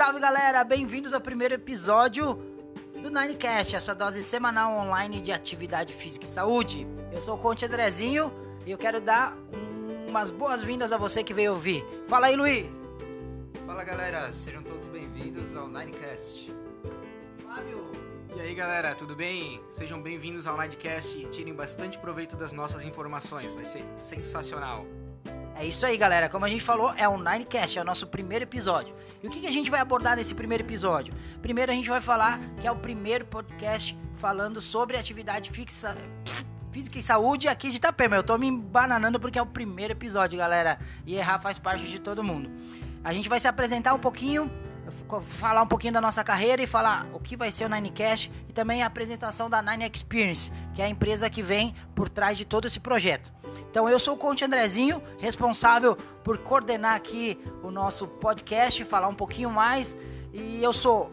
salve galera! Bem-vindos ao primeiro episódio do Ninecast, a sua dose semanal online de atividade física e saúde. Eu sou o Conte Andrezinho e eu quero dar umas boas-vindas a você que veio ouvir. Fala aí, Luiz! Fala galera, sejam todos bem-vindos ao Ninecast. Fábio! E aí galera, tudo bem? Sejam bem-vindos ao Ninecast e tirem bastante proveito das nossas informações, vai ser sensacional. É isso aí, galera. Como a gente falou, é o Ninecast, é o nosso primeiro episódio. E o que, a gente vai abordar nesse primeiro episódio? Primeiro, a gente vai falar que é o primeiro podcast falando sobre atividade fixa, física e saúde aqui de Itapema. Eu tô me embananando porque é o primeiro episódio, galera. E errar faz parte de todo mundo. A gente vai se apresentar um pouquinho, falar um pouquinho da nossa carreira e falar o que vai ser o Ninecast e também a apresentação da Nine Experience, que é a empresa que vem por trás de todo esse projeto. Então eu sou o Conte Andrezinho, responsável por coordenar aqui o nosso podcast, falar um pouquinho mais. E eu sou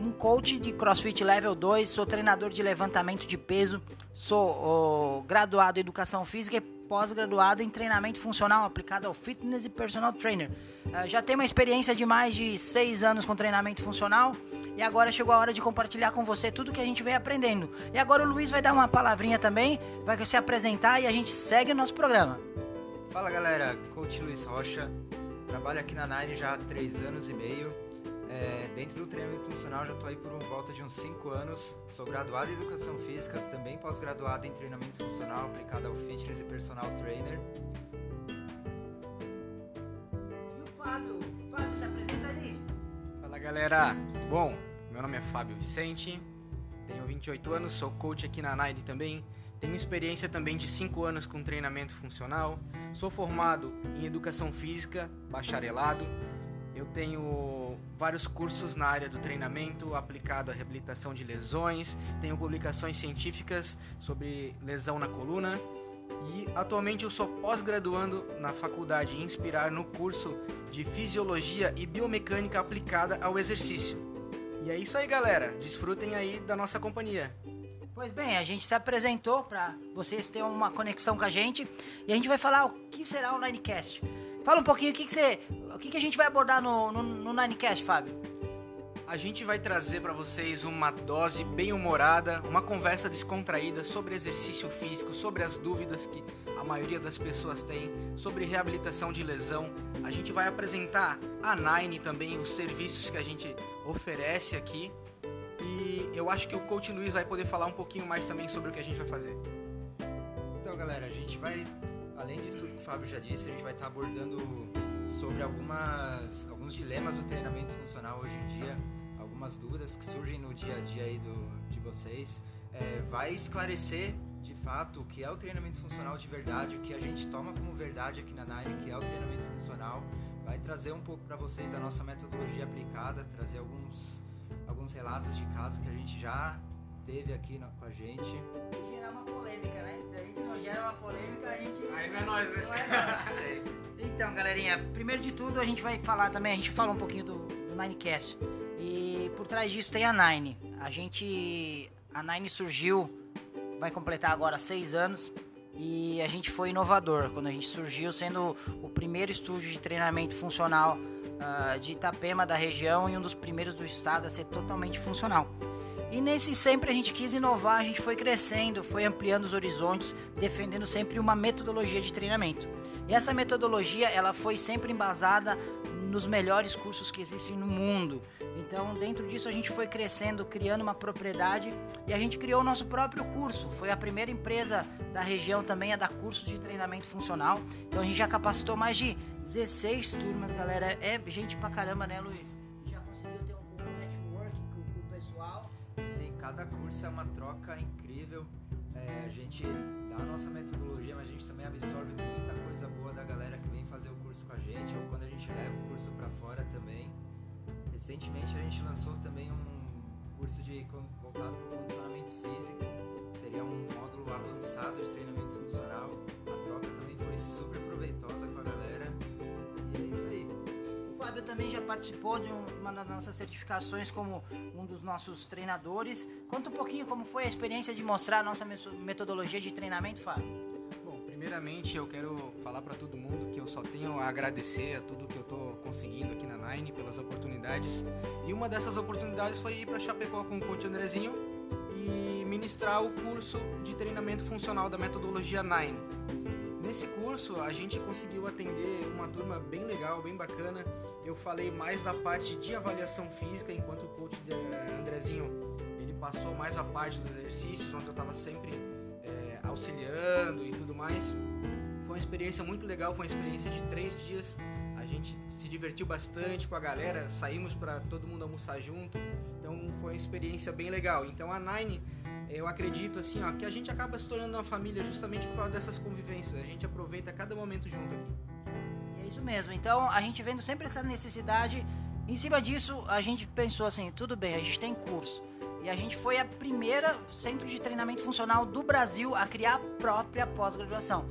um coach de CrossFit Level 2, sou treinador de levantamento de peso, sou graduado em Educação Física e pós-graduado em treinamento funcional aplicado ao fitness e personal trainer. Uh, já tenho uma experiência de mais de seis anos com treinamento funcional e agora chegou a hora de compartilhar com você tudo que a gente vem aprendendo. E agora o Luiz vai dar uma palavrinha também, vai se apresentar e a gente segue o nosso programa. Fala galera, Coach Luiz Rocha, trabalho aqui na Nine já há três anos e meio. É, dentro do treinamento funcional já estou aí por um, volta de uns 5 anos. Sou graduado em Educação Física, também pós-graduado em Treinamento Funcional aplicado ao Fitness e Personal Trainer. E o Fábio? Fábio, se apresenta aí. Fala galera, tudo bom? Meu nome é Fábio Vicente, tenho 28 anos, sou coach aqui na Nine também. Tenho experiência também de 5 anos com treinamento funcional. Sou formado em Educação Física, bacharelado. Eu tenho vários cursos na área do treinamento aplicado à reabilitação de lesões, tenho publicações científicas sobre lesão na coluna e atualmente eu sou pós-graduando na faculdade Inspirar no curso de Fisiologia e Biomecânica aplicada ao exercício. E é isso aí, galera. Desfrutem aí da nossa companhia. Pois bem, a gente se apresentou para vocês terem uma conexão com a gente e a gente vai falar o que será o Ninecast. Fala um pouquinho o que, que você. O que, que a gente vai abordar no, no, no Ninecast, Fábio? A gente vai trazer para vocês uma dose bem humorada, uma conversa descontraída sobre exercício físico, sobre as dúvidas que a maioria das pessoas tem, sobre reabilitação de lesão. A gente vai apresentar a Nine também, os serviços que a gente oferece aqui. E eu acho que o coach Luiz vai poder falar um pouquinho mais também sobre o que a gente vai fazer. Então, galera, a gente vai além disso tudo que o Fábio já disse, a gente vai estar abordando sobre algumas, alguns dilemas do treinamento funcional hoje em dia, algumas dúvidas que surgem no dia a dia aí do, de vocês. É, vai esclarecer de fato o que é o treinamento funcional de verdade, o que a gente toma como verdade aqui na Nine, que é o treinamento funcional. Vai trazer um pouco para vocês da nossa metodologia aplicada, trazer alguns, alguns relatos de casos que a gente já teve aqui na, com a gente. E gerar uma polêmica, né? Se a gente não gera uma polêmica, a gente. Aí não é nós, né? Não é nós. então, galerinha, primeiro de tudo a gente vai falar também, a gente fala um pouquinho do, do Ninecast. E por trás disso tem a Nine. A gente. A Nine surgiu, vai completar agora seis anos. E a gente foi inovador quando a gente surgiu, sendo o primeiro estúdio de treinamento funcional uh, de Itapema da região e um dos primeiros do estado a ser totalmente funcional. E nesse sempre a gente quis inovar, a gente foi crescendo, foi ampliando os horizontes, defendendo sempre uma metodologia de treinamento. E essa metodologia, ela foi sempre embasada nos melhores cursos que existem no mundo. Então, dentro disso a gente foi crescendo, criando uma propriedade e a gente criou o nosso próprio curso. Foi a primeira empresa da região também a dar cursos de treinamento funcional. Então a gente já capacitou mais de 16 turmas, galera. É gente pra caramba, né, Luiz? Cada curso é uma troca incrível. É, a gente dá a nossa metodologia, mas a gente também absorve muita coisa boa da galera que vem fazer o curso com a gente, ou quando a gente leva o curso para fora também. Recentemente a gente lançou também um curso de voltado para o condicionamento físico, seria um módulo avançado de treinamento Fábio também já participou de uma das nossas certificações como um dos nossos treinadores. Conta um pouquinho como foi a experiência de mostrar a nossa metodologia de treinamento, Fábio. Bom, primeiramente eu quero falar para todo mundo que eu só tenho a agradecer a tudo que eu estou conseguindo aqui na Nine pelas oportunidades. E uma dessas oportunidades foi ir para Chapecó com o coach Andrezinho e ministrar o curso de treinamento funcional da metodologia Nine. Nesse curso a gente conseguiu atender uma turma bem legal, bem bacana. Eu falei mais da parte de avaliação física, enquanto o coach Andrezinho ele passou mais a parte dos exercícios, onde eu estava sempre é, auxiliando e tudo mais. Foi uma experiência muito legal, foi uma experiência de três dias. A gente se divertiu bastante com a galera, saímos para todo mundo almoçar junto. Então foi uma experiência bem legal. Então a Nine, eu acredito assim, ó, que a gente acaba se tornando uma família justamente por causa dessas convivências. A gente aproveita cada momento junto aqui. E é isso mesmo. Então a gente vendo sempre essa necessidade. Em cima disso, a gente pensou assim, tudo bem, a gente tem curso. E a gente foi a primeira centro de treinamento funcional do Brasil a criar a própria pós-graduação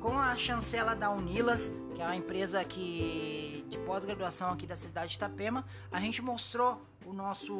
com a chancela da Unilas, que é uma empresa que, de pós-graduação aqui da cidade de Itapema, a gente mostrou o nosso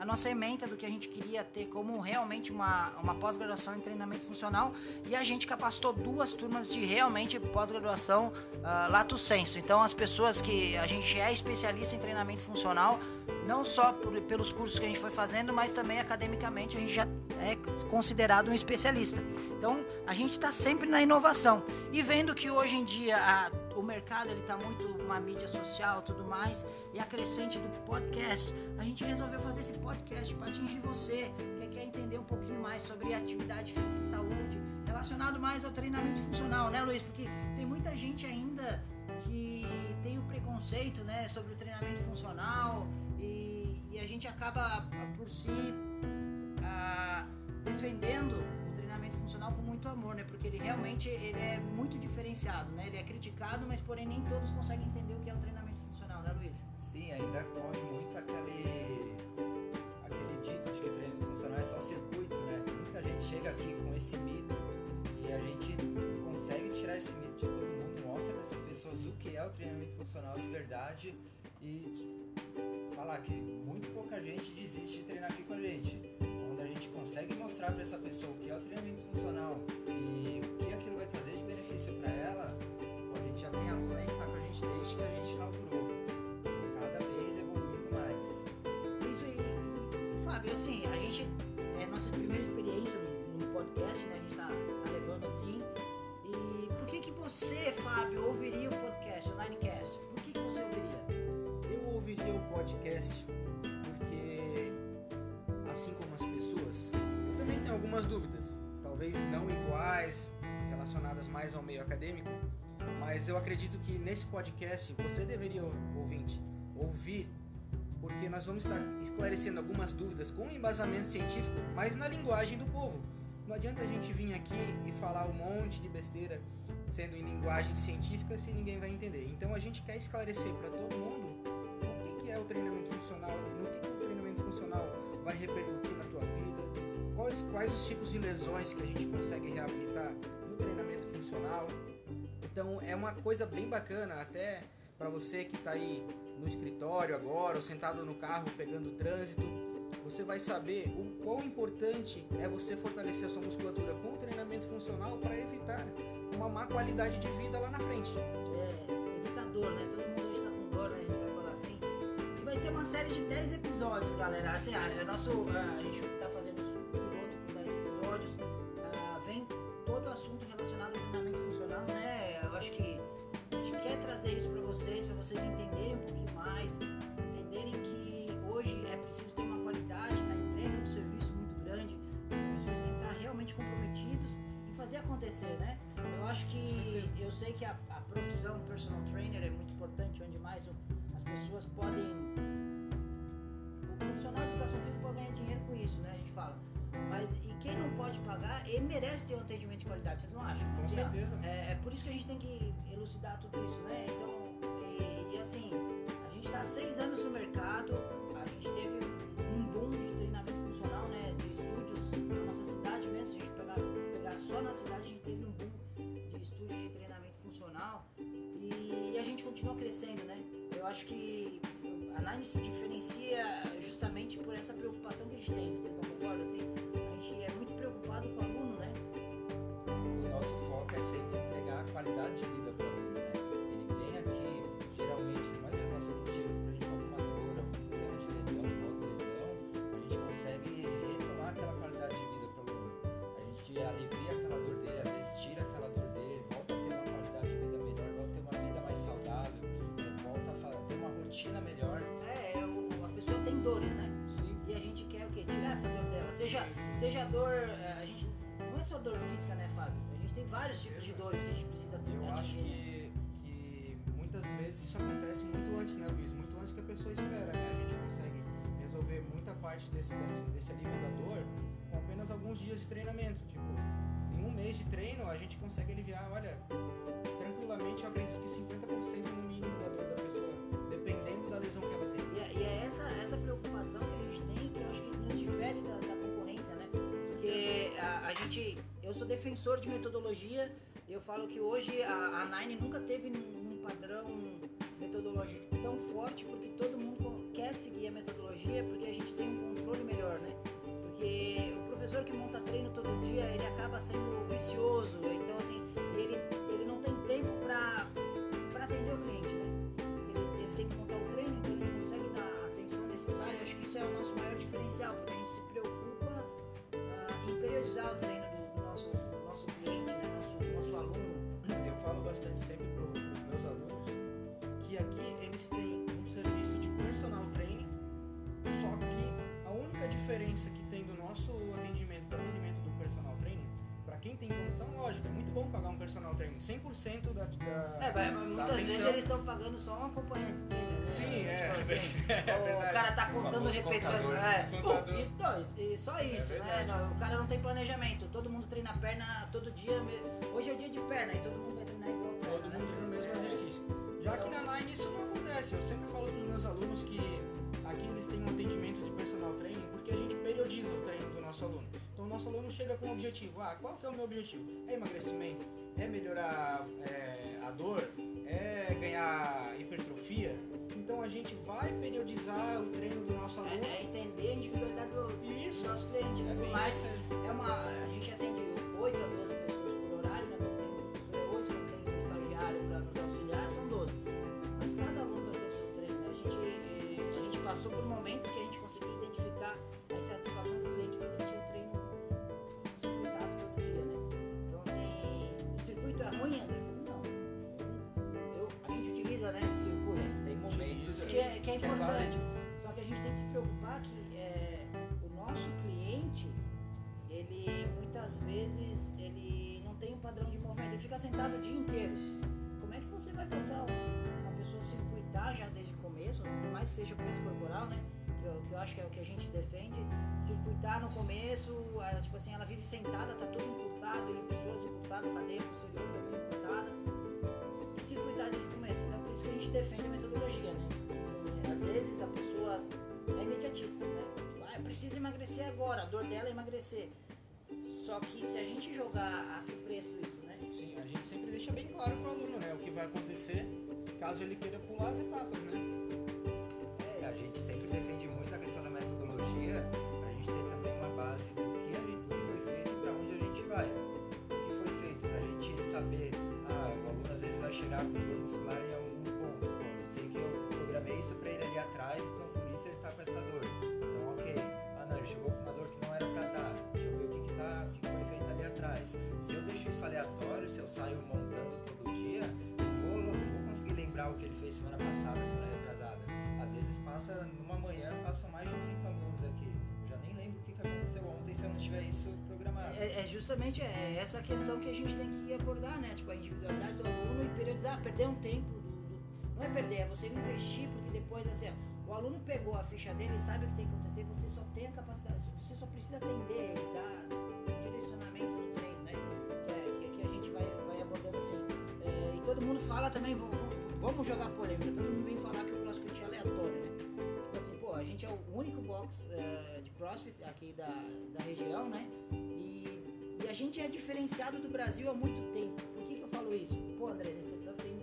a nossa ementa do que a gente queria ter como realmente uma, uma pós-graduação em treinamento funcional e a gente capacitou duas turmas de realmente pós-graduação uh, lato senso. Então as pessoas que a gente é especialista em treinamento funcional, não só por, pelos cursos que a gente foi fazendo, mas também academicamente a gente já é considerado um especialista. Então a gente está sempre na inovação e vendo que hoje em dia a, o mercado ele está muito uma mídia social, tudo mais e a crescente do podcast, a gente resolveu fazer esse podcast para atingir você que quer entender um pouquinho mais sobre atividade física e saúde, relacionado mais ao treinamento funcional, né, Luiz? Porque tem muita gente ainda que tem o preconceito, né, sobre o treinamento funcional e, e a gente acaba por si a, defendendo com muito amor, né? Porque ele realmente ele é muito diferenciado, né? Ele é criticado, mas porém nem todos conseguem entender o que é o treinamento funcional, né, Luiz? Sim, ainda corre muito aquele aquele dito de que treinamento funcional é só circuito, né? Muita gente chega aqui com esse mito e a gente consegue tirar esse mito de todo mundo, mostra para essas pessoas o que é o treinamento funcional de verdade e falar que muito pouca gente desiste de treinar aqui com a gente gente consegue mostrar para essa pessoa o que é o treinamento funcional e o que aquilo vai trazer de benefício para ela, a gente já tem aluno aí que está com a gente desde que a gente inaugurou. Cada vez evoluindo mais. Isso aí, Fábio, assim, a gente, é nossa primeira experiência no, no podcast, né? A gente está tá levando assim. E por que que você, Fábio, ouviria o podcast, o Ninecast? Por que que você ouviria? Eu ouviria o podcast mais ao meio acadêmico, mas eu acredito que nesse podcast você deveria, ouvinte, ouvir, porque nós vamos estar esclarecendo algumas dúvidas com embasamento científico, mas na linguagem do povo. Não adianta a gente vir aqui e falar um monte de besteira sendo em linguagem científica se ninguém vai entender. Então a gente quer esclarecer para todo mundo o que é o treinamento funcional, no que o treinamento funcional vai repercutir na tua vida, quais, quais os tipos de lesões que a gente consegue reabilitar funcional. Então é uma coisa bem bacana, até para você que está aí no escritório agora ou sentado no carro pegando trânsito, você vai saber o quão importante é você fortalecer a sua musculatura com treinamento funcional para evitar uma má qualidade de vida lá na frente. É, evitar dor, né? Todo mundo está com dor, né? A gente vai falar assim. E vai ser uma série de 10 episódios, galera. Assim, é nosso, a gente está fazendo assunto trazer isso para vocês, para vocês entenderem um pouquinho mais, entenderem que hoje é preciso ter uma qualidade na entrega do serviço muito grande, os professores têm estar realmente comprometidos em fazer acontecer, né? Eu acho que eu sei que a, a profissão personal trainer é muito importante, onde mais as pessoas podem o profissional de educação física pode ganhar dinheiro com isso, né? A gente fala mas e quem não pode pagar, ele merece ter um atendimento de qualidade, vocês não acham? Com assim, certeza. É, é, por isso que a gente tem que elucidar tudo isso, né? Então, e, e assim, a gente está há seis anos no mercado, a gente teve um boom de treinamento funcional, né? De estúdios na nossa cidade mesmo, se a gente pegar, pegar só na cidade, a gente teve um boom de estúdios de treinamento funcional e, e a gente continua crescendo, né? Eu acho que a Nine se diferencia justamente por essa preocupação que a gente tem, qualidade de vida para mim, né? Ele vem aqui, geralmente, mais mesmo assim, não chega pra gente alguma dor, algum problema de lesão, pós-lesão, a gente consegue retomar aquela qualidade de vida para o aluno. A gente alivia aquela dor dele, às vezes tira aquela dor dele, volta a ter uma qualidade de vida melhor, volta a ter uma vida mais saudável, né? volta a ter uma rotina melhor. É, é a pessoa tem dores, né? Sim. E a gente quer o quê? Tirar essa dor dela. Seja, seja dor. É vários tipos de dores que a gente precisa ter. Eu acho atingir, né? que, que muitas vezes isso acontece muito antes, né, Luiz? Muito antes que a pessoa espera, né? A gente consegue resolver muita parte desse, desse, desse alívio da dor com apenas alguns dias de treinamento. Tipo, em um mês de treino a gente consegue aliviar, olha, tranquilamente eu acredito que 50% no mínimo da dor da pessoa, dependendo da lesão que ela tem. E é, e é essa, essa preocupação que a gente tem que eu acho que nos difere da, da concorrência, né? Porque a, a gente, eu sou defensor de metodologia, eu falo que hoje a, a Nine nunca teve um, um padrão metodológico tão forte porque todo mundo quer seguir a metodologia porque a gente tem um controle melhor, né? Porque o professor que monta treino todo dia, ele acaba sendo vicioso, então assim, ele, ele não tem tempo para para atender o cliente, né? Ele, ele tem que montar o treino, então ele não consegue dar a atenção necessária. Acho que isso é o nosso maior diferencial, porque a gente se preocupa ah, em periodizar o treino bastante sempre para os meus alunos que aqui eles têm um serviço de personal training, só que a única diferença que tem do nosso atendimento para o atendimento do personal training, para quem tem condição, lógico, é muito bom pagar um personal training, 100% da, da, É, mas da muitas vezes eles estão pagando só um acompanhante treino, né? Sim, é, Tipo assim, é o cara tá contando repetições. É, Contador. Uh, então, e só isso, né? verdade. Não, o cara não tem planejamento. Mundo treina perna todo dia. Hoje é dia de perna e todo mundo vai treinar igual perna. todo né? mundo treina o mesmo exercício. Já que na Nine isso não acontece. Eu sempre falo para os meus alunos que aqui eles têm um atendimento de personal training porque a gente periodiza o treino do nosso aluno. Então o nosso aluno chega com um objetivo. Ah, qual que é o meu objetivo? É emagrecimento? É melhorar é, a dor? É ganhar hipertrofia? Então a gente vai periodizar o treino do nosso aluno. É, é entender a individualidade do, isso do nosso cliente. é bem mais isso mesmo. É uma. A gente atende 8 a 12 pessoas por horário, né? Quando tem um professor é 8, quando tem um estagiário para nos auxiliar, são 12. Mas cada aluno vai ter o seu treino, né? A gente, a gente passou por momentos que a gente É, importante. Só que a gente tem que se preocupar que é, o nosso cliente, ele muitas vezes ele não tem um padrão de movimento, ele fica sentado o dia inteiro. Como é que você vai um- uma pessoa circuitar já desde o começo, por mais que seja peso corporal, né? Que eu, que eu acho que é o que a gente defende, circuitar no começo, ela, tipo assim, ela vive sentada, tá tudo encurtado, ele pessoas encurtado, cadeia posterior também encurtada e circuitar desde o começo. Então por isso que a gente defende a metodologia, né? Às vezes a pessoa é imediatista, né? Ah, eu preciso emagrecer agora, a dor dela é emagrecer. Só que se a gente jogar a que preço isso, né? Sim, a gente sempre deixa bem claro pro aluno, né? O que vai acontecer caso ele queira pular as etapas, né? É, a gente sempre defende muito a questão da metodologia, a gente tem também uma base do que, a gente, do que foi feito e para onde a gente vai. O que foi feito para a gente saber, ah, o aluno às vezes vai chegar com tá com essa dor. Então, ok. Ah, não, ele chegou com uma dor que não era para estar. Deixa eu ver o que, que, tá, o que foi feito ali atrás. Se eu deixo isso aleatório, se eu saio montando todo dia, eu vou, vou conseguir lembrar o que ele fez semana passada, semana retrasada. Às vezes passa, numa manhã, passam mais de 30 alunos aqui. Eu já nem lembro o que, que aconteceu ontem se eu não tiver isso programado. É, é justamente é essa questão que a gente tem que abordar, né? Tipo, a individualidade do aluno e periodizar, perder um tempo. Não é perder, é você investir, porque depois, assim, ó, o aluno pegou a ficha dele, sabe o que tem que acontecer, você só tem a capacidade, você só precisa atender ele, dar direcionamento no treino, né? Que, é- que- que a gente vai, vai abordando assim. É, e todo mundo fala também, vamos, vamos jogar polêmica, todo mundo vem falar que o crossfit é aleatório, né? Tipo assim, pô, a gente é o único box é, de crossfit aqui da, da região, né? E, e a gente é diferenciado do Brasil há muito tempo. Por que, que eu falo isso? Pô, André, você tá sendo.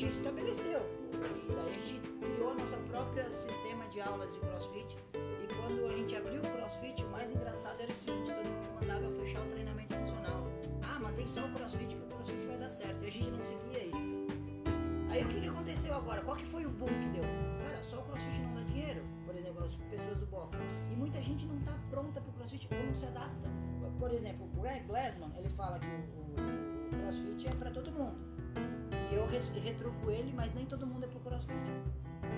Gente estabeleceu. E daí a gente criou a nossa própria sistema de aulas de crossfit. E quando a gente abriu o crossfit, o mais engraçado era o seguinte: todo mundo mandava fechar o treinamento funcional. Ah, mantém só o crossfit que o crossfit vai dar certo. E a gente não seguia isso. Aí o que, aconteceu agora? Qual que foi o boom que deu? Cara, só o crossfit não dá dinheiro. Por exemplo, as pessoas do boxe. E muita gente não tá pronta pro crossfit ou não se adapta. Por exemplo, o Greg Glassman, ele fala que o, o crossfit é para todo mundo. E eu retruco ele, mas nem todo mundo é pro crossfit.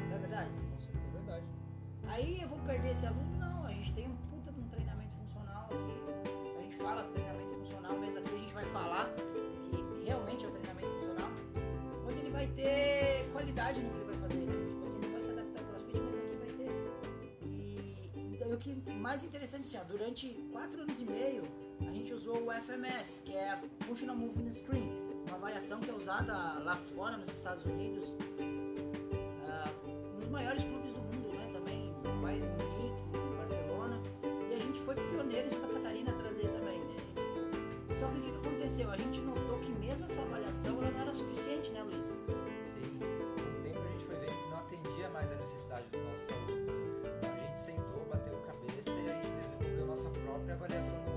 Não é verdade? Com certeza é verdade. Aí eu vou perder esse aluno? Não, a gente tem um puta de um treinamento funcional aqui. A gente fala treinamento funcional, mas aqui a gente vai falar que realmente é o treinamento funcional, onde ele vai ter qualidade no que ele vai fazer, né? Tipo assim, não vai se adaptar ao crossfit, mas aqui vai ter. E, e o que mais interessante assim, ó, durante quatro anos e meio a gente usou o FMS, que é a Functional Movement Screen, uma avaliação que é usada lá fora nos Estados Unidos ah, nos maiores clubes do mundo, né? Também, de Munique, Barcelona. E a gente foi pioneiro em Santa Catarina a trazer também, né? Só que o que que aconteceu? A gente notou que mesmo essa avaliação ela não era suficiente, né, Luiz? Sim, com o tempo a gente foi vendo que não atendia mais a necessidade dos nossos alunos. Então a gente sentou, bateu cabeça e a gente desenvolveu nossa própria avaliação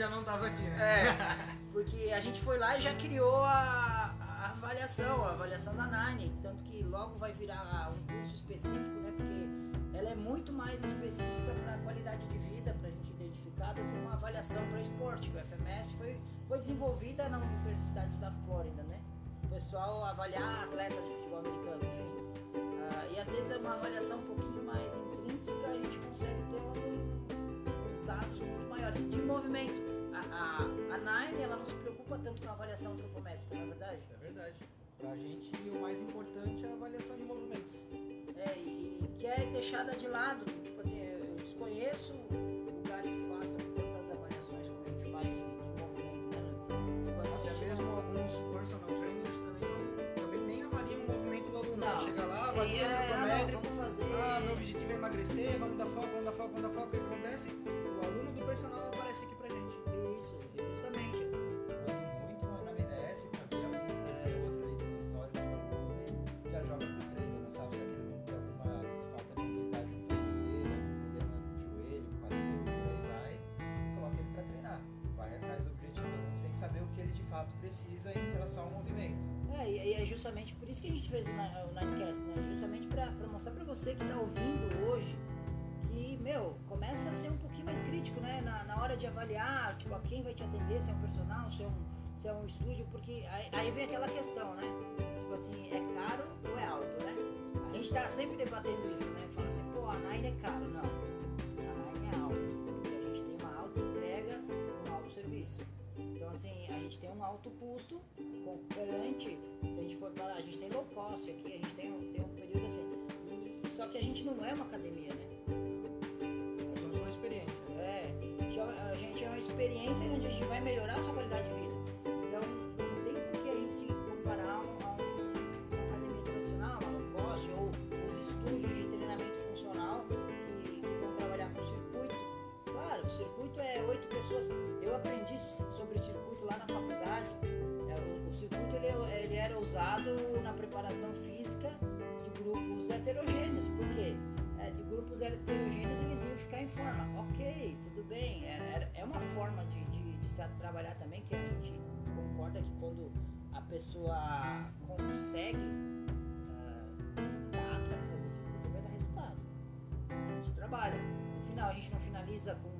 já não tava aqui, né? É, porque a gente foi lá e já criou a, a avaliação, a avaliação da Nine, tanto que logo vai virar um curso específico, né? Porque ela é muito mais específica para qualidade de vida, para a gente identificar, do que uma avaliação para esporte. O FMS foi, foi desenvolvida na Universidade da Flórida, né? O pessoal avaliar atletas de futebol americano, enfim. Ah, e às vezes é uma avaliação um pouquinho mais intrínseca, a gente consegue ter um, dados muito maiores de movimento. A, a, a Nine ela não se preocupa tanto com a avaliação antropométrica, na verdade. É verdade. Pra gente, o mais importante é a avaliação de movimentos. É, e, e que é deixada de lado. Tipo assim, eu desconheço lugares que façam tantas avaliações como a gente faz de, de movimento, né? Tipo assim, Até mesmo não- alguns personal trainers É, o ah, vamos fazer. Ah, meu objetivo é emagrecer, vamos dar foco, vamos dar foco, vamos dar foco. O que acontece? O aluno do personal aparece aqui pra gente. Isso, justamente. Quando muito no anamnese pra ver algum coisa ou outra ali do histórico do aluno já joga pro treino, não sabe se aquele aluno tem alguma falta de mobilidade no tornozelo, problema no joelho, quadril, por aí vai, e coloca ele pra treinar. Vai atrás do objetivo do aluno sem saber o que ele de fato precisa em relação ao movimento. É, e é justamente por isso que a gente fez o, o Ninecast, né? Justamente pra, pra mostrar pra você que tá ouvindo hoje que, meu, começa a ser um pouquinho mais crítico, né? Na, na hora de avaliar, tipo, a quem vai te atender, se é um personal, se é um, se é um estúdio, porque aí, aí vem aquela questão, né? Tipo assim, é caro ou é alto, né? A gente tá sempre debatendo isso, né? Fala assim, pô, a Nine é caro. Não, Então, assim, a gente tem um alto custo perante, se a gente for para, a gente tem low cost aqui, a gente tem, um- tem um período assim, e, só que a gente não é uma academia, né? Nós somos uma experiência. É, a gente é uma experiência onde a gente vai melhorar a sua qualidade de vida. Então, não tem por que a gente se comparar a, um- um- uma academia tradicional, a low cost, ou os estúdios de treinamento funcional que, que vão trabalhar com circuito. Claro, o circuito é oito pessoas. Eu aprendi sobre circuito lá na faculdade. É, o, circuito ele, ele era usado na preparação física de grupos heterogêneos. Por quê? É, de grupos heterogêneos eles iam ficar em forma. Ok, tudo bem. É, é- uma forma de, de, de se trabalhar também que a gente concorda que quando a pessoa consegue ah, estar apta fazer o circuito vai dar resultado. A gente trabalha. No final a gente não finaliza com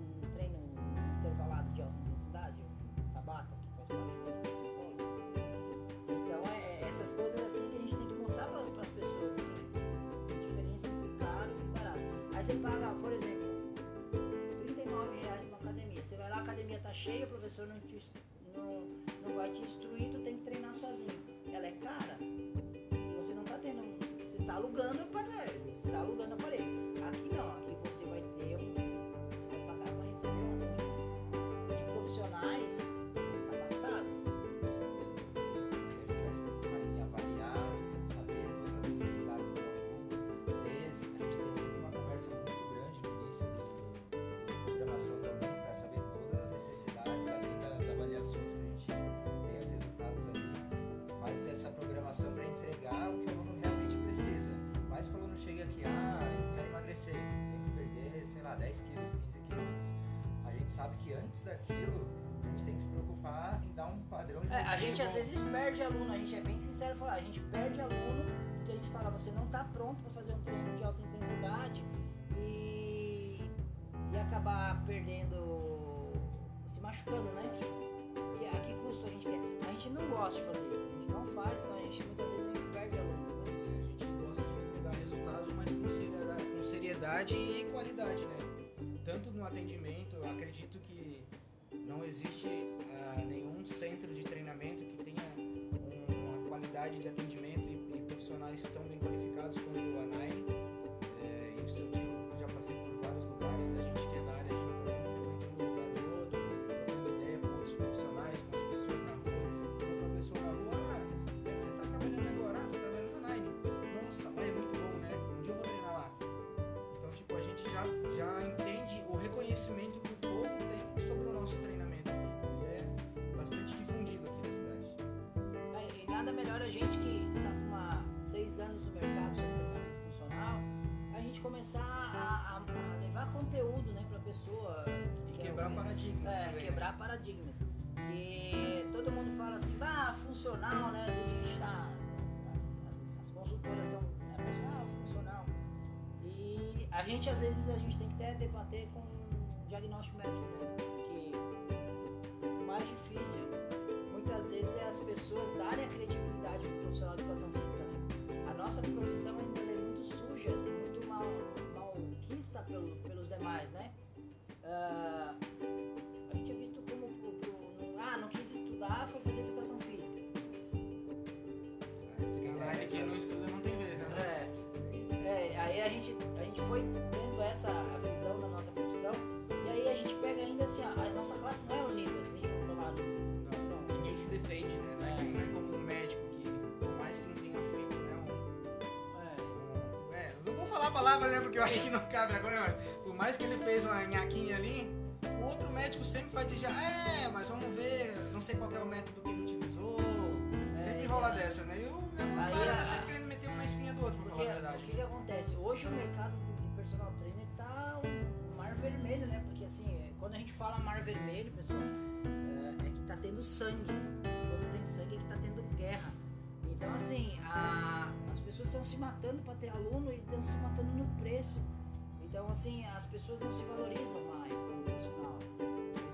Então é, essas coisas assim que a gente tem que mostrar para as pessoas assim, a diferença entre caro e barato. Aí você paga, por exemplo, 39 reais numa academia. Você vai lá, a academia tá cheia, o professor não, não, não vai te instruir, tu tem que treinar sozinho. Ela é cara, você não tá tendo. Você tá alugando o aparelho. Você tá alugando o aparelho. Que antes daquilo, a gente tem que se preocupar em dar um padrão de É, a gente às vezes perde aluno, a gente é bem sincero falar, a gente perde aluno porque a gente fala, você não está pronto para fazer um treino de alta intensidade e, e acabar perdendo, se machucando, né? Que, a que custo a gente quer? A gente não gosta de fazer isso, a gente não faz, então a gente muitas vezes a gente perde aluno. né? A gente gosta de entregar resultados, mas com seriedade, com seriedade e qualidade, né? Tanto no atendimento, acredito que não existe ah, nenhum centro de treinamento que tenha um- uma qualidade de atendimento e, e profissionais tão bem qualificados quanto nada melhor a gente que tá com uma, seis anos no mercado sobre treinamento funcional, a gente começar a, a- a levar conteúdo né, pra pessoa. E que é quebrar o- paradigmas. É, também, quebrar paradigmas. Que todo mundo fala assim, ah, funcional, né? Às vezes a gente tá. As, as consultoras estão. A pessoa, ah, funcional. E a gente, às vezes, a gente tem que até debater com um diagnóstico médico, né? Ah, a gente é visto como pro- pro- ah, não quis estudar, foi fazer educação física. Porque na área quem não estuda não tem vez, né? É, é, aí a gente, a gente foi tendo essa visão da nossa profissão e aí a gente pega ainda assim, ó, a nossa classe não é unida, a gente for falar. Não, não, ninguém se defende, né? Não é, que- não é como um médico que, por mais que não tenha feito, né? Um, É, um- é, não vou falar a palavra, né? Porque eu acho que não cabe agora, mas mais que ele fez uma nhaquinha ali, o outro médico sempre vai dizer, é, mas vamos ver, não sei qual é o método que ele utilizou. É, sempre rola dessa, né? E o a nossa Aí área a- tá sempre querendo meter uma na espinha do outro, pra Porque falar a o verdade. que, que acontece? Hoje o mercado de personal trainer tá um mar vermelho, né? Porque assim, quando a gente fala mar vermelho, pessoal, é, é que tá tendo sangue. Quando tem sangue é que tá tendo guerra. Então assim, a- as pessoas estão se matando para ter aluno e estão se matando no preço. Então assim, as pessoas não se valorizam mais como profissional.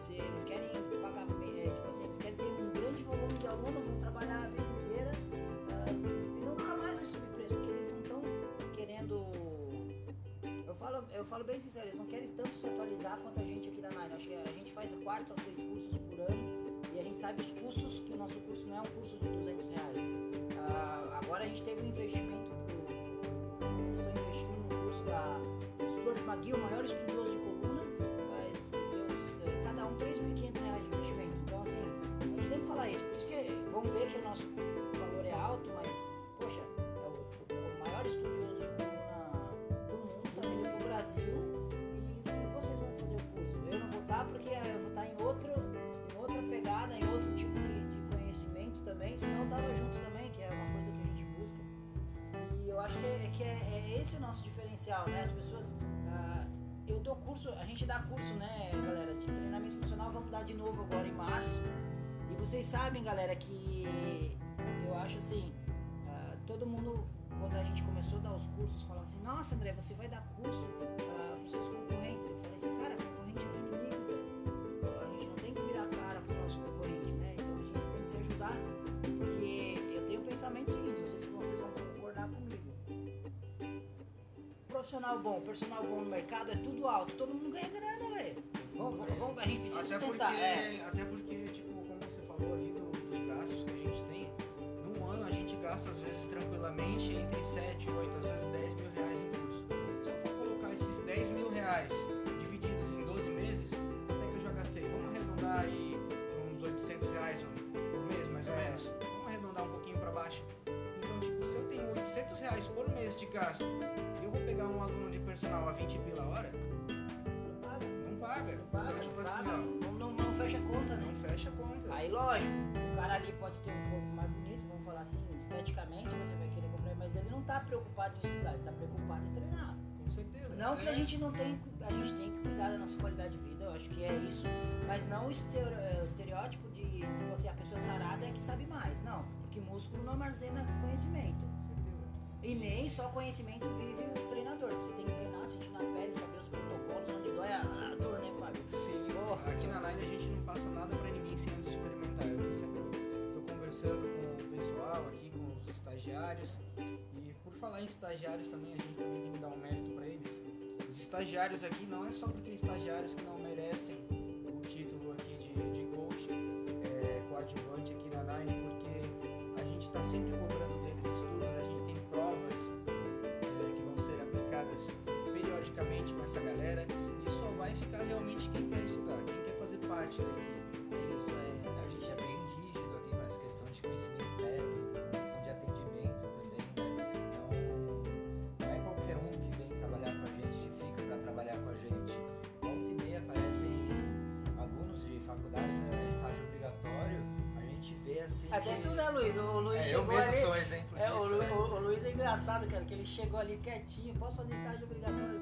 Eles, querem pagar, é, tipo assim, eles querem ter um grande volume de aluno, vão trabalhar a vida inteira ah, e nunca mais vai subir preço, porque eles não estão querendo. Eu falo, eu falo bem sincero, eles não querem tanto se atualizar quanto a gente aqui da Nine. Acho que a gente faz quatro a seis cursos por ano e a gente sabe os custos, que o nosso curso não é um curso de 200 reais. Ah, agora a gente teve um investimento McGill, o maior estudioso de coluna, mas deu eh, cada um 3.500 reais de investimento. Então, assim, a gente tem que falar isso. Por isso que vão ver que o nosso valor é alto, mas, que é, é, esse o nosso diferencial, né? As pessoas. ah, eu dou curso, a gente dá curso, né, galera, de treinamento funcional, vamos dar de novo agora em março. E vocês sabem, galera, que eu acho assim, ah, todo mundo, quando a gente começou a dar os cursos, fala assim, nossa André, você vai dar curso para Profissional bom, personal bom no mercado é tudo alto, todo mundo ganha grana, velho. Vamos, vamos, vamos, a gente precisa Até porque, sustentar. É. até porque, tipo, como você falou ali do- dos gastos que a gente tem, num ano a gente gasta às vezes tranquilamente entre 7, 8, às vezes 10 mil reais em curso. Se eu for colocar esses 10 mil reais divididos em 12 meses, até que eu já gastei, vamos arredondar aí uns 800 reais por mês, mais ou menos. Vamos arredondar um pouquinho pra baixo. Então, tipo, se eu tenho 800 reais por mês de gasto 20 pila a hora, Não paga, não paga. não paga, tipo não assim, paga. ó, Não, não, não fecha a conta, não né? fecha a conta. Aí, lógico, o cara ali pode ter um corpo mais bonito, vamos falar assim, esteticamente você vai querer comprar, mas ele não tá preocupado em estudar, ele tá preocupado em treinar. Com certeza. Não mas que a é- gente não tem, a gente tem que cuidar da nossa qualidade de vida, eu acho que é isso, mas não o é, estereótipo de tipo assim, a pessoa sarada é que sabe mais, não, porque músculo não armazena conhecimento. E nem só conhecimento vive o treinador, você tem que treinar, sentir na pele, saber os protocolos, onde dói a, a dor, né, Fábio? Sim, Porra. aqui na Nine a gente não passa nada pra ninguém sem antes experimentar. Eu sempre tô conversando com o pessoal aqui, com os estagiários. E por falar em estagiários também, a gente também tem que dar um mérito pra eles. Os estagiários aqui não é só porque estagiários que não merecem o título aqui de, de coach é, coadjuvante aqui na Nine, porque a gente tá sempre cobrando quem quer estudar, quem quer fazer parte da equipe. Isso é. A gente é bem rígido aqui nessa questão de conhecimento técnico, questão de atendimento também, né? Então, não é qualquer um que vem trabalhar com a gente, que fica para trabalhar com a gente. Volta e meia aparecem alunos de faculdade pra fazer estágio obrigatório, a gente vê assim Até que... tu, né, Luiz? O Luiz É, eu mesmo ali. sou um exemplo É, o, disso, Lu- né? o- o Luiz é engraçado, cara, que ele chegou ali quietinho. Posso fazer estágio obrigatório?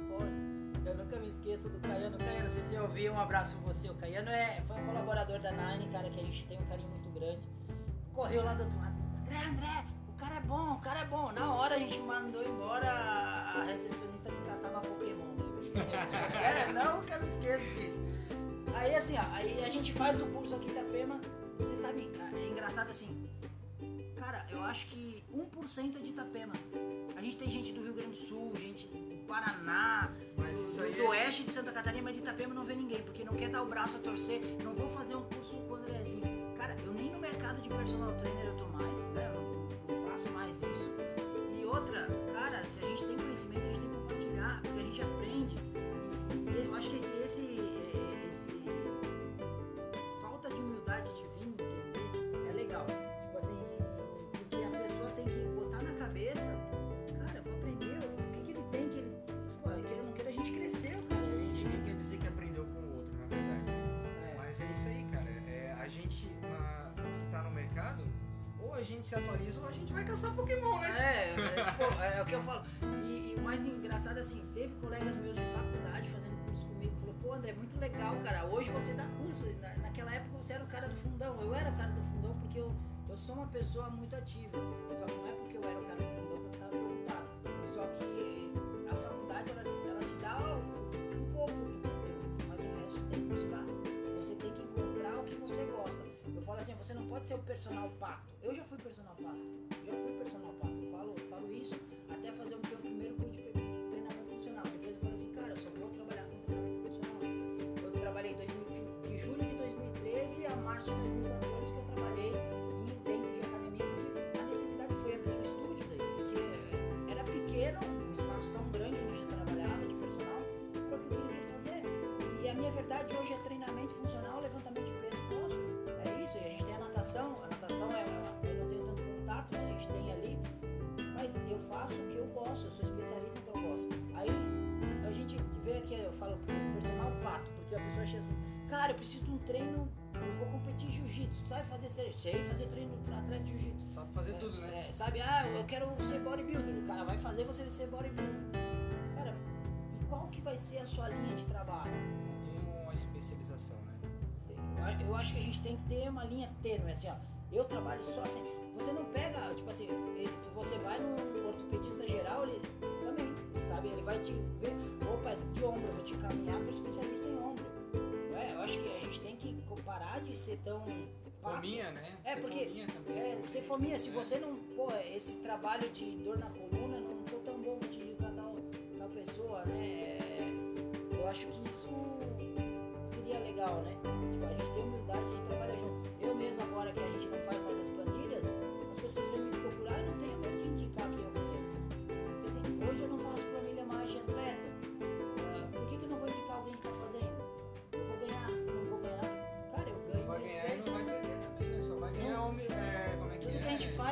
Eu nunca me esqueço do Caiano. Caiano, se você ouviu, um abraço pra você. O Caiano é, foi um colaborador da Nine, cara, que a gente tem um carinho muito grande. Correu lá do outro lado. André, André, o cara é bom, o cara é bom. Na hora a gente mandou embora a recepcionista que caçava Pokémon. né? é, nunca me esqueço disso. Aí assim, ó, aí a gente faz o curso aqui da Pema. Você sabe, é engraçado assim, Cara, eu acho que 1% é de Itapema. A gente tem gente do Rio Grande do Sul, gente do Paraná, do, oeste de Santa Catarina, mas de Itapema não vê ninguém, porque não quer dar o braço a torcer, não vou fazer um curso com o Andrezinho. Cara, eu nem no mercado de personal trainer eu tô mais, né? Eu não, não faço mais isso. E outra, cara, se a gente tem conhecimento, a gente tem que compartilhar, porque a gente aprende. E eu acho que esse, se atualiza ou a gente vai caçar Pokémon, né? É, é, tipo, é, o que eu falo. E, o mais engraçado assim, teve colegas meus de faculdade fazendo curso comigo, falou, pô André, muito legal, cara. Hoje você dá curso. Na- naquela época você era o cara do fundão. Eu era o cara do fundão porque eu, eu sou uma pessoa muito ativa. Só que não é porque eu era o cara do fundão pode ser o personal pato. Eu já fui personal pato. Eu já fui personal pato. Eu falo, eu falo isso até fazer o meu primeiro curso de treinamento funcional. Depois eu falei assim, cara, eu só vou trabalhar com treinamento funcional. Eu trabalhei 2000 de julho de 2013 a março de 2014 que eu trabalhei em, dentro de academia, porque a necessidade foi abrir um estúdio daí, porque era pequeno, um espaço tão grande onde eu trabalhava de personal, para o que eu queria fazer. E a minha verdade hoje assim, cara, eu preciso de um treino, eu vou competir jiu-jitsu, tu sabe fazer sério? Sei fazer treino atleta de jiu-jitsu. Sabe fazer tudo, né? É, sabe, ah, eu quero ser bodybuilder, o cara vai fazer você ser bodybuilder. Cara, e qual que vai ser a sua linha de trabalho? Não tem uma especialização, né? Eu- Eu acho que a gente tem que ter uma linha tênue, assim, ó. Eu trabalho só assim. Você não pega, tipo assim, você vai num ortopedista geral, ele também, sabe? Ele vai te ver, opa, é de ombro, eu vou te caminhar para especialista em ombro. É, eu acho que a gente tem que parar de ser tão. pato. Fominha, né? É, Ser porque- fominha também. É, ser fominha, se você não. Pô, esse trabalho de dor na coluna não for tão bom, indicar tal, tal pessoa, né? É, Eu acho que isso seria legal, né? Tipo, a gente ter humildade de trabalhar junto. Eu mesmo, agora que a gente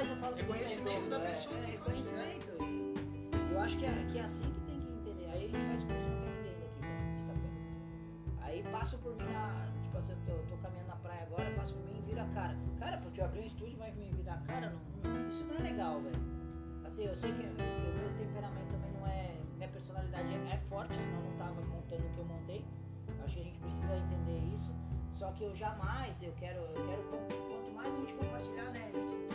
faz, eu falo é da novo, pessoa É, é. E eu acho que é, que é assim que tem que entender. Aí a gente faz curso tem ninguém daqui, né, Itapema. Aí passo por mim na. Tipo assim, eu tô, tô caminhando na praia agora, passo por mim e vira a cara. Cara, porque eu abri um estúdio, vai me virar a cara? Não, não- isso não é legal, velho. Assim, eu sei que, que o meu temperamento também não é. Minha personalidade é, é forte, senão eu não tava montando o que eu montei. Acho que a gente precisa entender isso. Só que eu jamais, eu quero, eu quero quanto mais a gente compartilhar, né? A gente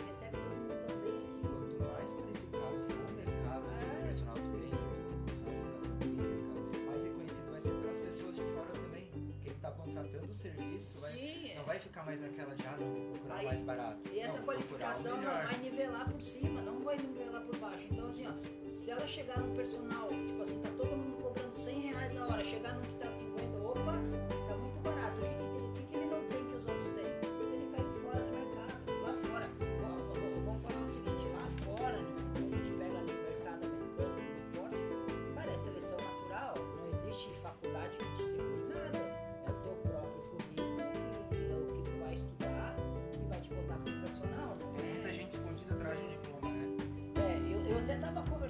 serviço vai, Sim, não vai ficar mais naquela de, ah, não, vou procurar Aí- mais barato. E essa Não, qualificação não vai nivelar por cima, não vai nivelar por baixo. Então, assim, ó, se ela chegar num personal, tipo assim, tá todo mundo cobrando 100 reais a hora, chegar num que tá 50, opa,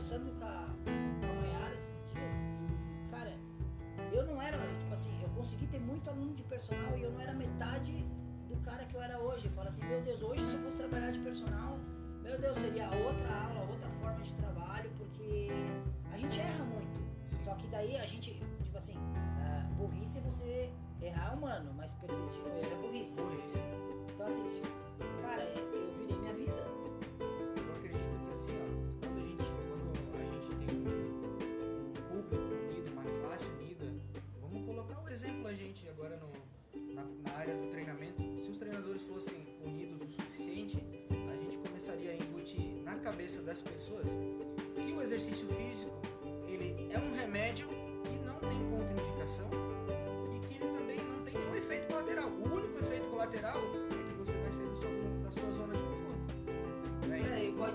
conversando com a, com a Mayara esses dias e, cara, eu não era, tipo assim, eu consegui ter muito aluno de personal e eu não era metade do cara que eu era hoje. Eu falo assim, meu Deus, hoje se eu fosse trabalhar de personal, meu Deus, seria outra aula, outra forma de trabalho, porque a gente erra muito. Só que daí a gente, tipo assim, ah, burrice é você errar é humano, mas persistir no erro é burrice. Burrice. Então assim,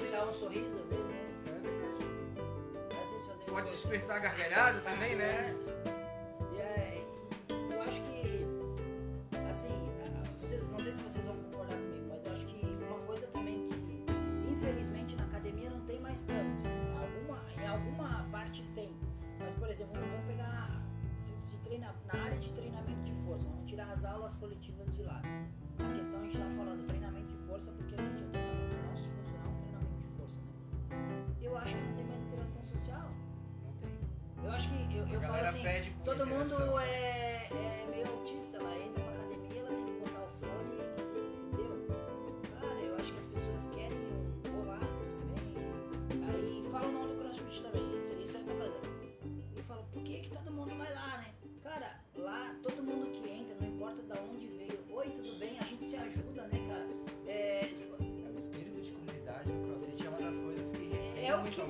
É, e pode Então, dar um sorriso às vezes, né? é verdade. Às vezes fazer um Pode sorriso. despertar gargalhada também, né?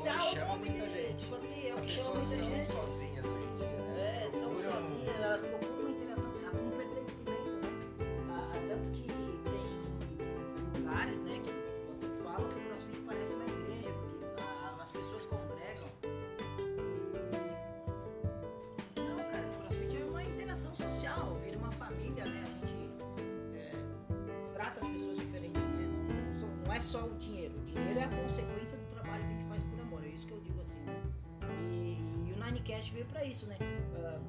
É o nome dele, gente. tipo assim, é o As pessoas muita são gente. sozinhas hoje em dia, né? É, são procuram- sozinhas, elas procuram uma interação, um pertencimento, né? Ah, tanto que tem lugares, né, que você fala que o CrossFit parece uma igreja, porque ah, as pessoas congregam. Não, cara, o CrossFit é uma interação social, o Ninecast veio pra isso, né? Ah,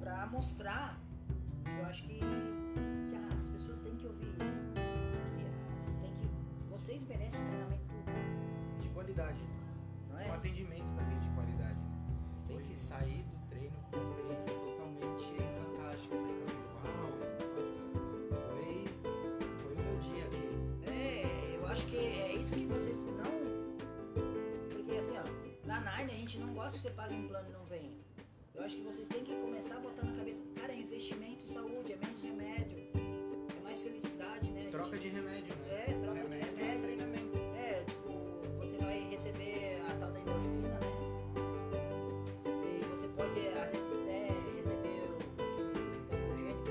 pra mostrar que eu acho que, que ah, as pessoas têm que ouvir isso. Que ah, vocês têm que. Vocês merecem um treinamento De qualidade. não Um é? atendimento também de qualidade. né? Tem que sair do treino com uma experiência totalmente fantástica. Sair pra uau, nossa, foi, foi o meu dia aqui. É, eu acho que é isso que vocês não. Porque assim, ó, na Nine a gente não gosta que você pague um plano e não. Eu acho que vocês têm que começar a botar na cabeça, cara, é investimento em saúde, é menos remédio, é mais felicidade, né? A gente- Troca de remédio, né? É, troca de remédio remédio. é treinamento. É, tipo, você vai receber a tal da endorfina, né? E você pode, às vezes, até receber o termogênico.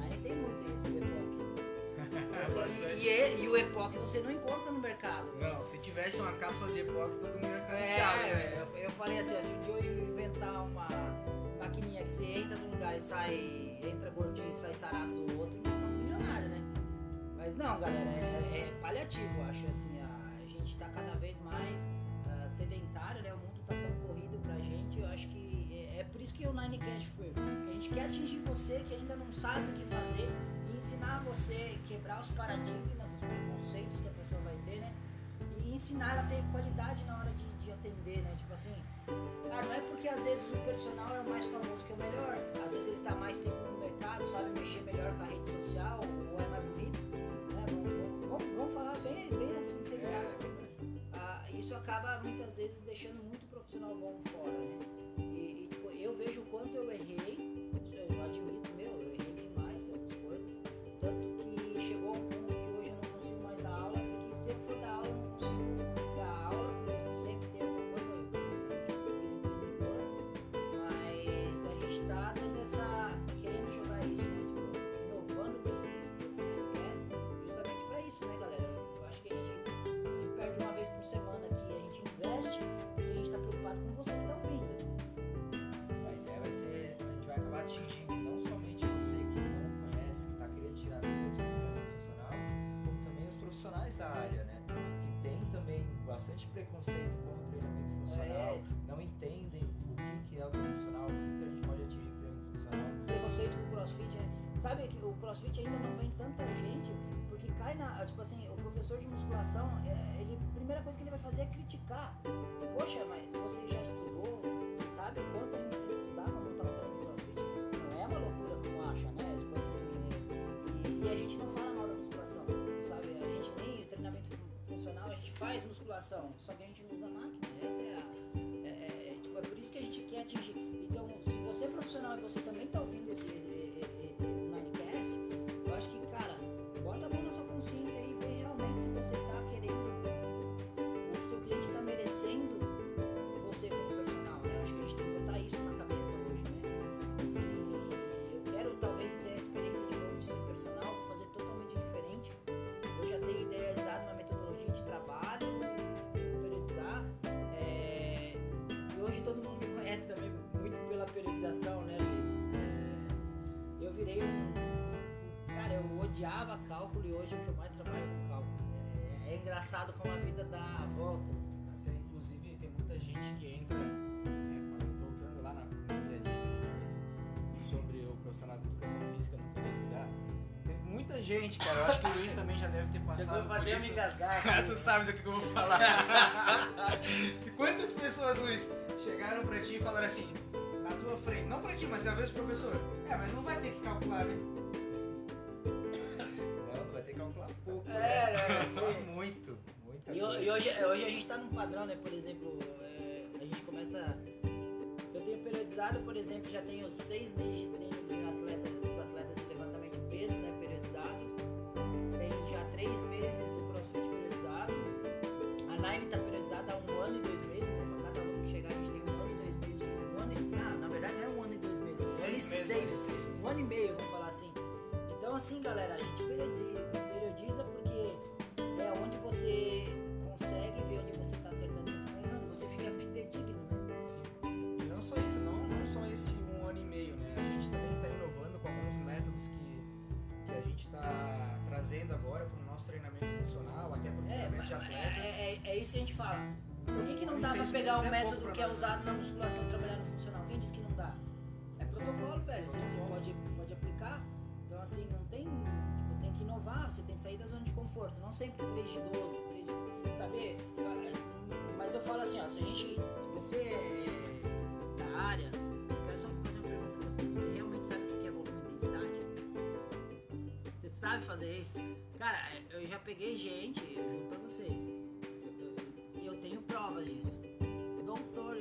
A Nine tem muito esse, EPOC. bastante. E, e- o EPOC você não encontra no mercado. Não, se tivesse uma cápsula de EPOC, todo mundo ia É, né? Eu, falei assim, se um dia eu inventar uma maquininha que você entra num lugar e sai, entra gordinho e sai sarado do outro, nós estamos milionários, né? Mas não, galera, é, é paliativo, acho assim, a gente tá cada vez mais ah, sedentário, né? O mundo tá tão corrido pra gente, eu acho que é, é por isso que o Ninecast foi, porque a gente quer atingir você que ainda não sabe o que fazer e ensinar você a quebrar os paradigmas, os preconceitos que a pessoa vai ter, né? E ensinar ela a ter qualidade na hora de, né? Tipo assim, ah, não é porque às vezes o personal é o mais famoso que é o melhor, às vezes ele tá mais tempo no mercado, sabe mexer melhor com a rede social, ou é mais bonito, né? Vamos, vamos- vamos, falar bem, bem assim, sem É. Ah, isso acaba muitas vezes deixando muito profissional bom fora, né? E, e, tipo, eu vejo o quanto eu errei, preconceito com o treinamento funcional, É. não entendem o que, que é o treinamento funcional, o que, que a gente pode atingir com o treinamento funcional. preconceito com o crossfit, né? Sabe que o crossfit ainda não vem tanta gente, porque cai na. Tipo assim, o professor de musculação, é, ele, a primeira coisa que ele vai fazer é criticar. Poxa, mas você já musculação, só que engraçado como a vida dá a volta. Até inclusive tem muita gente que entra, né, falando- voltando lá na dica eu sobre o profissional de educação física não querer estudar. Teve muita gente, cara. Eu acho que o Luiz também já deve ter passado a por fazer eu me engasgar. Tu sabe do que eu vou falar. quantas pessoas, Luiz, chegaram pra ti e falaram assim, na tua frente, não pra ti, mas talvez pro professor, é, mas não vai ter que calcular, né? Não, não vai ter que calcular pouco. É, né? né, Só sim. muito, muita E, coisa. e hoje, hoje a gente tá num padrão, né? Por exemplo, é, a gente começa. Eu tenho periodizado, por exemplo, já tenho seis meses de treino de atleta, dos atletas de levantamento de peso, né? Periodizados. Tem já três meses do CrossFit periodizado. A Nine tá periodizada há um ano e dois meses, né? Pra cada aluno que chegar, a gente tem um ano e dois meses. Um ano e, ah, na verdade não é um ano e dois meses, é um ano e Seis meses, seis, seis um ano e meio, vamos falar assim. Então, assim, galera, a gente periodiza É, mas é, é- é isso que a gente fala. Por que, que não dá isso pra pegar um é método que é usado na musculação e trabalhar no funcional? Quem disse que não dá? É protocolo, velho. Você, você pode, pode aplicar. Então, assim, não tem. Tipo, tem que inovar. Você tem que sair da zona de conforto. Não sempre 3 de 12, 3 de. Saber? Mas eu falo assim, ó. Se a gente. Se você é da área, sabe fazer isso? Cara, eu já peguei gente, eu juro pra vocês. Eu, eu tenho provas disso. Doutor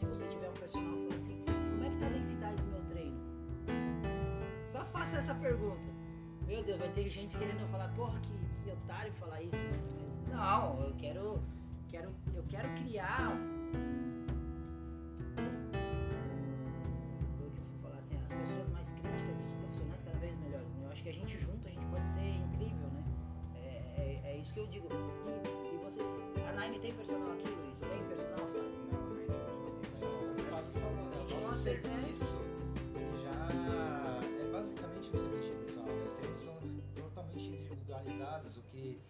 se você tiver um personal, fala assim, como é que tá a densidade do meu treino? Só faça essa pergunta. Meu Deus, vai ter gente querendo falar, porra, que, que otário falar isso. né? Mas não, eu quero. quero eu quero criar. Né? Acho que a gente junto, a gente pode ser incrível, né? É, é, é isso que eu digo. E, e você, a Nine tem personal aqui, Luiz? Tem personal, Fábio? Ele já é basicamente um pessoal. né? Os treinos são totalmente individualizados, o que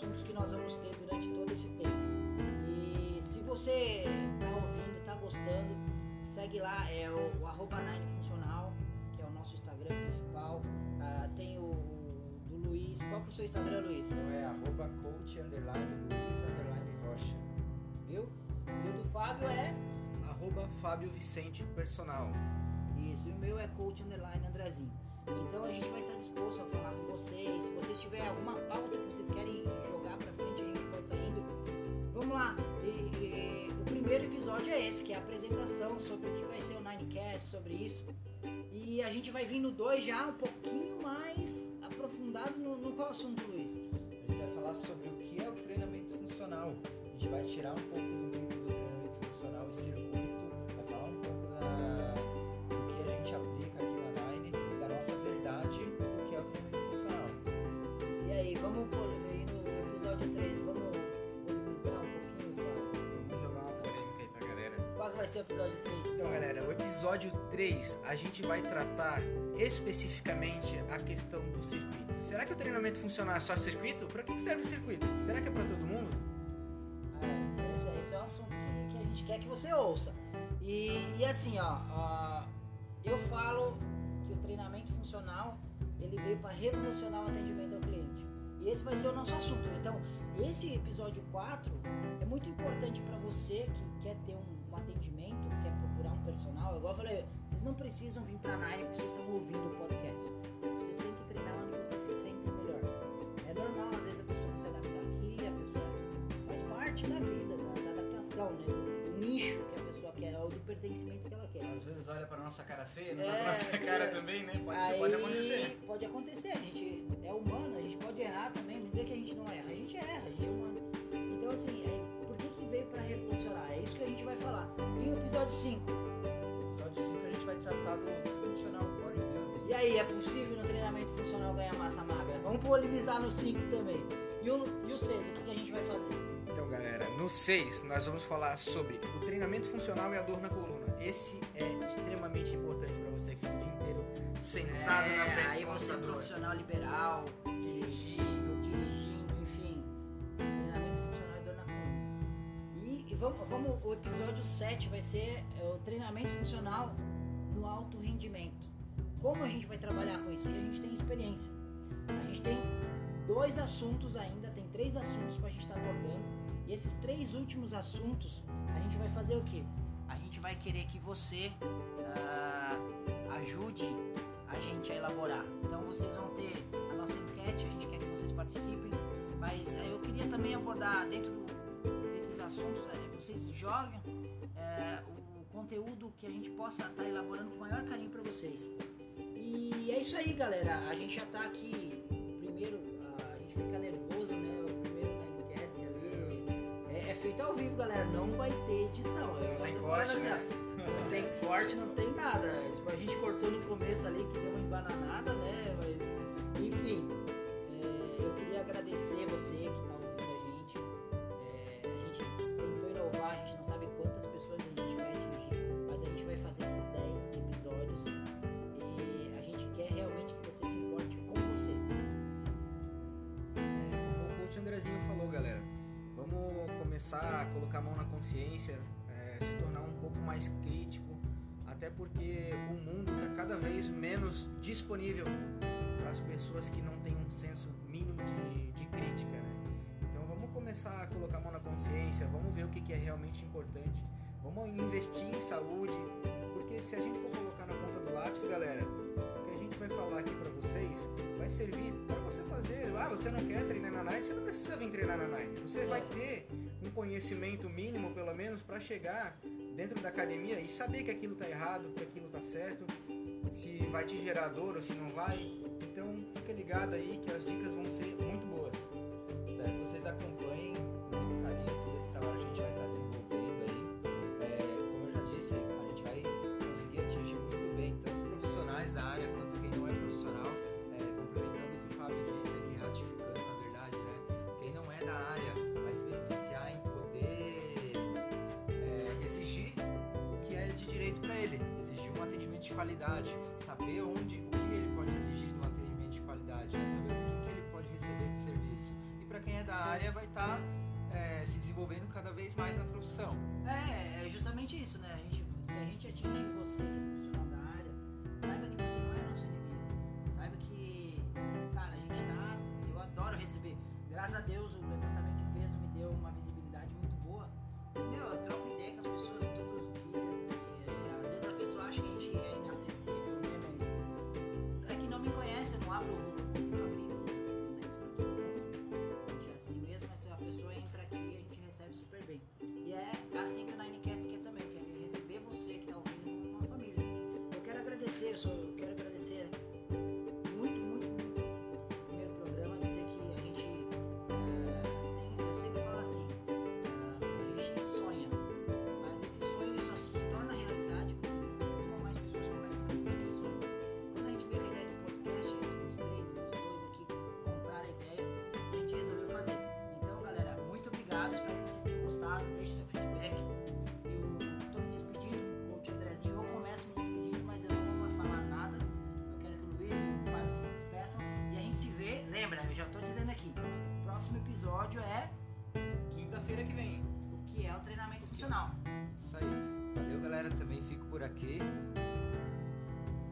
assuntos que nós vamos ter durante todo esse tempo. E se você tá ouvindo, tá gostando, segue lá, é o, o arroba Nine Funcional, que é o nosso Instagram principal. Ah, tem o, o do Luiz. Qual que é o seu Instagram, Luiz? Então é arroba coach underline Luiz underline Rocha. Viu? E o do Fábio é Arroba Fábio Vicente Personal. isso. E o meu é coach underline Andrezinho. Então a gente vai estar disposto a falar com vocês. Se vocês tiverem alguma pauta que vocês querem jogar pra frente, a gente pode estar indo. Vamos lá. E- e- o primeiro episódio é esse, que é a apresentação sobre o que vai ser o Ninecast, sobre isso. E a gente vai vir no 2 já um pouquinho mais aprofundado no, no qual assunto, Luiz? A gente vai falar sobre o que é o treinamento funcional. A gente vai tirar um pouco do mito do treinamento funcional e circuito, vamos por aí no episódio 3, vamos polemizar um pouquinho? Vamos jogar uma polêmica aí pra galera. Qual vai ser o episódio 3? Então, galera, o episódio 3 a gente vai tratar especificamente a questão do circuito. Será que o treinamento funcional é só circuito? Pra que serve o circuito? Será que é pra todo mundo? É, esse, esse é um assunto que, que a gente quer que você ouça. E, e assim, ó, ó, eu falo que o treinamento funcional ele veio para revolucionar o atendimento ao cliente. E esse vai ser o nosso assunto. Então, esse episódio 4 é muito importante para você que quer ter um, um atendimento, quer procurar um personal. Igual eu falei, vocês não precisam vir para a Nine porque vocês estão ouvindo o podcast. Pertencimento que ela quer. Às vezes olha pra nossa cara feia, não É, pra nossa cara também, né? Pode, Aí, pode acontecer. Pode acontecer, a gente é humano, a gente pode errar também, não dizer que a gente não erra, a gente erra, a gente é humano. Então assim, é, por que, que veio pra revolucionar? É isso que a gente vai falar. E o episódio 5? No episódio 5 a gente vai tratar do funcional bodybuilding. E aí, é possível no treinamento funcional ganhar massa magra? Vamos polemizar no 5 também. E o, e o 6, o que, que a gente vai fazer? Então, galera, no 6 nós vamos falar sobre o treinamento funcional e a dor na coluna. Esse é extremamente importante pra você que fica o dia inteiro sentado na frente É, aí do você é profissional liberal, dirigindo, dirigindo, enfim. Treinamento funcional e dor na coluna. E, e vamos, vamos, o episódio 7 vai ser é, o treinamento funcional no alto rendimento. Como a gente vai trabalhar com isso? E a gente tem experiência. A gente tem dois assuntos ainda, tem três assuntos para a gente estar abordando. E esses três últimos assuntos, a gente vai fazer o quê? A gente vai querer que você ah, ajude a gente a elaborar. Então vocês vão ter a nossa enquete, a gente quer que vocês participem. Mas eh, eu queria também abordar dentro desses assuntos, eh, vocês joguem eh, o conteúdo que a gente possa estar elaborando com o maior carinho para vocês. E é isso aí, galera. A gente já tá aqui. Primeiro, a gente fica nervoso, né? Feito ao vivo, galera. Não vai ter edição. Eu tem corte, falando né? Não tem corte, não tem nada. Tipo, a gente cortou no começo ali que deu uma embananada, né? Mas, enfim. é, eu queria agradecer você que tá começar a colocar a mão na consciência, é, se tornar um pouco mais crítico, até porque o mundo está cada vez menos disponível para as pessoas que não têm um senso mínimo de, de crítica, né? Então vamos começar a colocar a mão na consciência, vamos ver o que, que é realmente importante, vamos investir em saúde, porque se a gente for colocar na ponta do lápis, galera, o que a gente vai falar aqui para vocês vai servir para você fazer. Ah, você não quer treinar na Nike? Você não precisa vir treinar na Nike. Você vai ter um conhecimento mínimo, pelo menos, para chegar dentro da academia e saber que aquilo tá errado, que aquilo tá certo, se vai te gerar dor ou se não vai. Então, fica ligado aí que as dicas vão ser muito boas. Espero que vocês acompanhem qualidade, saber onde, o que ele pode exigir um atendimento de qualidade, né? saber o que, ele pode receber de serviço. E para quem é da área vai estar se desenvolvendo cada vez mais na profissão. É, é justamente isso, né? A gente, se a gente atingir você que é profissional da área, saiba que você não é nosso inimigo. Saiba que, cara, a gente tá. Eu adoro receber. Graças a Deus não me conhece, eu não abro o eu já tô dizendo aqui, o próximo episódio é Quinta-feira que vem. o que é o treinamento funcional. Isso aí. Valeu, galera. Também fico por aqui.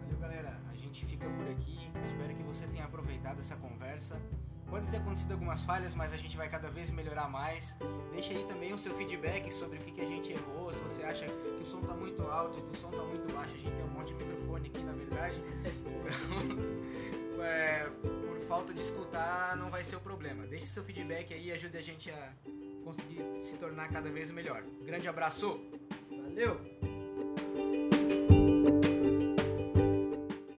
Valeu, galera. A gente fica por aqui. Espero que você tenha aproveitado essa conversa. Pode ter acontecido algumas falhas, mas a gente vai cada vez melhorar mais. Deixa aí também o seu feedback sobre o que, que a gente errou. Se você acha que o som tá muito alto, que o som tá muito baixo, a gente tem um monte de microfone aqui, na verdade. Então, é, por falta de escutar, não vai ser o problema. Deixe seu feedback aí e ajude a gente a conseguir se tornar cada vez melhor. Grande abraço! Valeu!